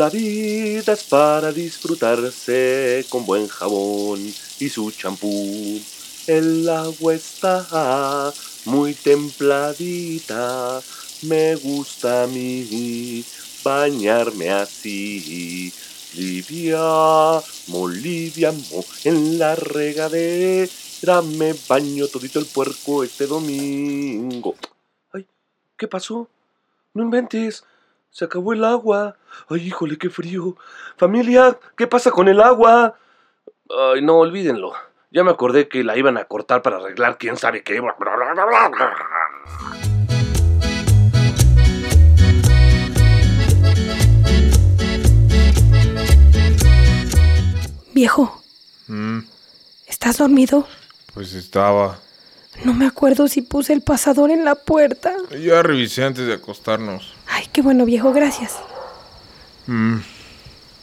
La vida es para disfrutarse con buen jabón y su champú. El agua está muy templadita. Me gusta a mí bañarme así. Livia, moliviamo, en la regadera me baño todito el puerco este domingo. Ay, ¿qué pasó? No inventes. Se acabó el agua. Ay, híjole, qué frío. Familia, ¿qué pasa con el agua? Ay, no, olvídenlo. Ya me acordé que la iban a cortar para arreglar quién sabe qué. Viejo, Mm, ¿estás dormido? pues estaba. No me acuerdo si puse el pasador en la puerta. Ya revisé antes de acostarnos. Ay, qué bueno, viejo, gracias. Mm,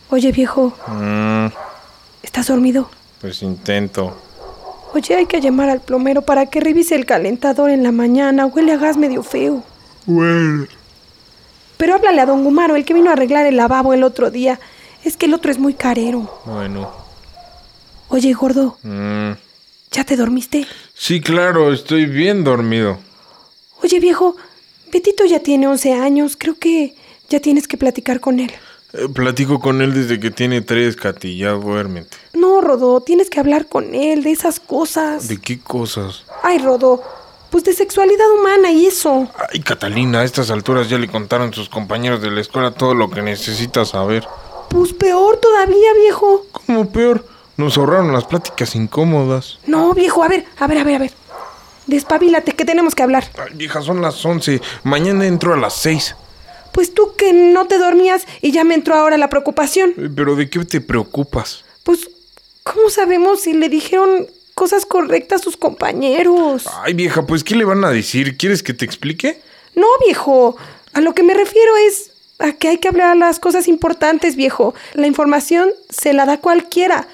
Oye, viejo, mm, ¿estás dormido? pues intento. Oye, hay que llamar al plomero para que revise el calentador en la mañana. Huele a gas medio feo. Bueno. Pero háblale a don Gumaro, el que vino a arreglar el lavabo el otro día. Es que el otro es muy carero. Bueno. Oye, gordo, Mm, ¿ya te dormiste? sí, claro, estoy bien dormido. Oye, viejo, Betito ya tiene 11 años. Creo que ya tienes que platicar con él. Eh, platico con él desde que tiene tres, Katy. Ya duérmete. No, Rodo, tienes que hablar con él de esas cosas. ¿De qué cosas? Ay, Rodo, pues de sexualidad humana y eso. Ay, Catalina, a estas alturas ya le contaron sus compañeros de la escuela todo lo que necesita saber. Pues peor todavía, viejo. ¿Cómo peor? Nos ahorraron las pláticas incómodas. No, viejo, a ver, a ver, a ver, a ver. Despabilate, que tenemos que hablar. Ay, vieja, son las 11. Mañana entro a las 6. Pues tú que no te dormías y ya me entró ahora la preocupación. ¿Pero de qué te preocupas? Pues, ¿cómo sabemos si le dijeron cosas correctas a sus compañeros? Ay, vieja, pues ¿qué le van a decir? ¿Quieres que te explique? No, viejo. A lo que me refiero es a que hay que hablar las cosas importantes, viejo. La información se la da cualquiera.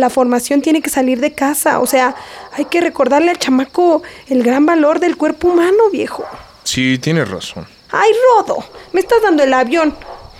La formación tiene que salir de casa. O sea, hay que recordarle al chamaco el gran valor del cuerpo humano, viejo. Sí, tienes razón. Ay, Rodo, me estás dando el avión.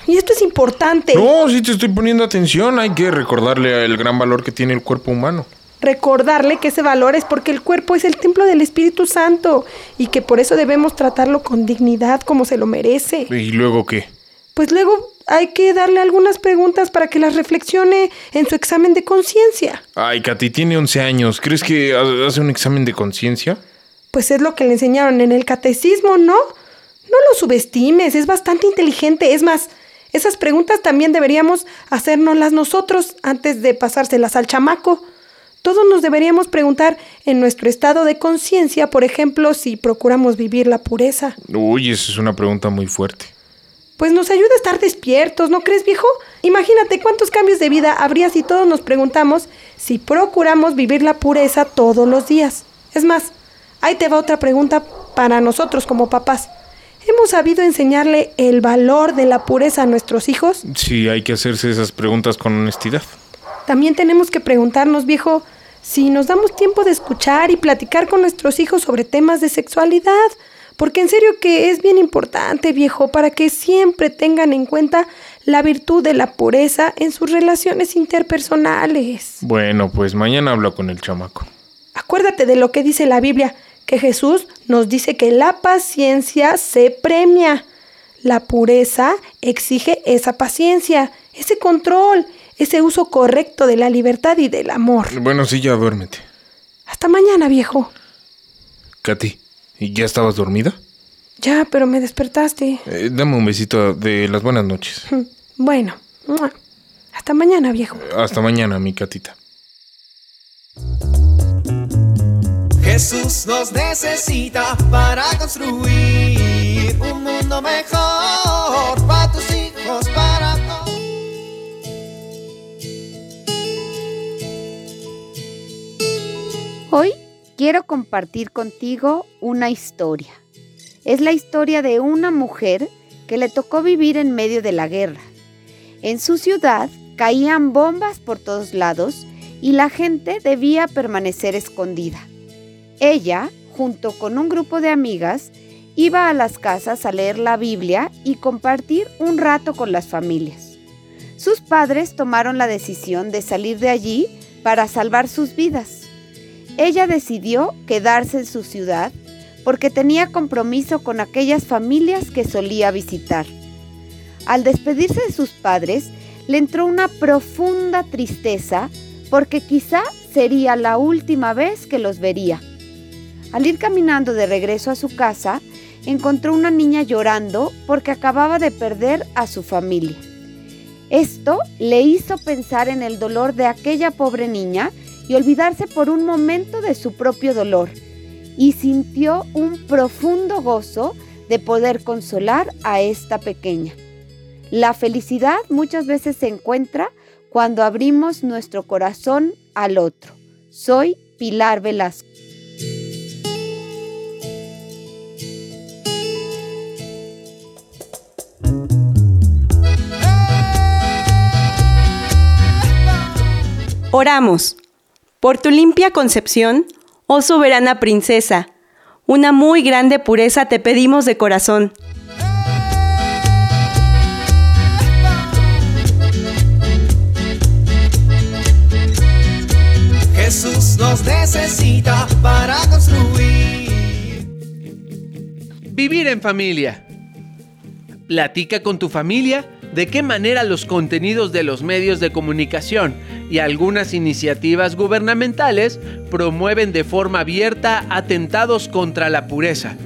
Y esto es importante. No, sí te estoy poniendo atención. Hay que recordarle el gran valor que tiene el cuerpo humano. Recordarle que ese valor es porque el cuerpo es el templo del Espíritu Santo y que por eso debemos tratarlo con dignidad como se lo merece. ¿Y luego qué? Pues luego hay que darle algunas preguntas para que las reflexione en su examen de conciencia. Ay, Katy, tiene 11 años. ¿Crees que ha- hace un examen de conciencia? Pues es lo que le enseñaron en el catecismo, ¿no? No lo subestimes, es bastante inteligente. Es más, esas preguntas también deberíamos hacérnoslas nosotros antes de pasárselas al chamaco. Todos nos deberíamos preguntar en nuestro estado de conciencia, por ejemplo, si procuramos vivir la pureza. Uy, esa es una pregunta muy fuerte. Pues nos ayuda a estar despiertos, ¿no crees, viejo? Imagínate cuántos cambios de vida habría si todos nos preguntamos si procuramos vivir la pureza todos los días. Es más, ahí te va otra pregunta para nosotros como papás. ¿Hemos sabido enseñarle el valor de la pureza a nuestros hijos? Sí, hay que hacerse esas preguntas con honestidad. También tenemos que preguntarnos, viejo, si nos damos tiempo de escuchar y platicar con nuestros hijos sobre temas de sexualidad. Porque en serio que es bien importante, viejo, para que siempre tengan en cuenta la virtud de la pureza en sus relaciones interpersonales. Bueno, pues mañana hablo con el chamaco. Acuérdate de lo que dice la Biblia, que Jesús nos dice que la paciencia se premia. La pureza exige esa paciencia, ese control, ese uso correcto de la libertad y del amor. Bueno, sí, ya duérmete. Hasta mañana, viejo. Katy, ¿y ya estabas dormida? Ya, pero me despertaste. Eh, dame un besito de las buenas noches. Bueno, hasta mañana, viejo. Hasta mañana, mi catita. Jesús nos necesita para construir un mundo mejor para tus hijos, quiero compartir contigo una historia. Es la historia de una mujer que le tocó vivir en medio de la guerra. En su ciudad caían bombas por todos lados y la gente debía permanecer escondida. Ella, junto con un grupo de amigas, iba a las casas a leer la Biblia y compartir un rato con las familias. Sus padres tomaron la decisión de salir de allí para salvar sus vidas. Ella decidió quedarse en su ciudad porque tenía compromiso con aquellas familias que solía visitar. Al despedirse de sus padres, le entró una profunda tristeza porque quizá sería la última vez que los vería. Al ir caminando de regreso a su casa, encontró una niña llorando porque acababa de perder a su familia. Esto le hizo pensar en el dolor de aquella pobre niña y olvidarse por un momento de su propio dolor, y sintió un profundo gozo de poder consolar a esta pequeña. La felicidad muchas veces se encuentra cuando abrimos nuestro corazón al otro. Soy Pilar Velasco. Oramos. Por tu limpia concepción, oh soberana princesa, una muy grande pureza te pedimos de corazón. Jesús nos necesita para construir. Vivir en familia. Platica con tu familia de qué manera los contenidos de los medios de comunicación y algunas iniciativas gubernamentales promueven de forma abierta atentados contra la pureza,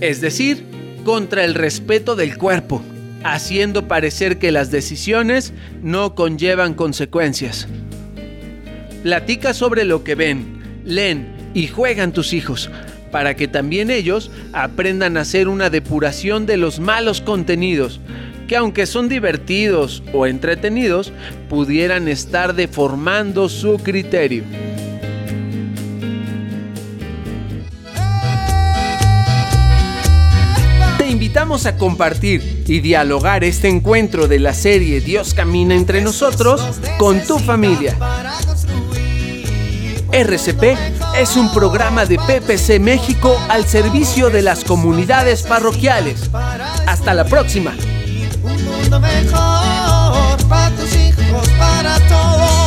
es decir, contra el respeto del cuerpo, haciendo parecer que las decisiones no conllevan consecuencias. Platica sobre lo que ven, leen y juegan tus hijos, para que también ellos aprendan a hacer una depuración de los malos contenidos, que aunque son divertidos o entretenidos, pudieran estar deformando su criterio. Te invitamos a compartir y dialogar este encuentro de la serie Dios camina entre nosotros con tu familia. RCP es un programa de PPC México al servicio de las comunidades parroquiales. Hasta la próxima mundo mejor para tus hijos, para todos.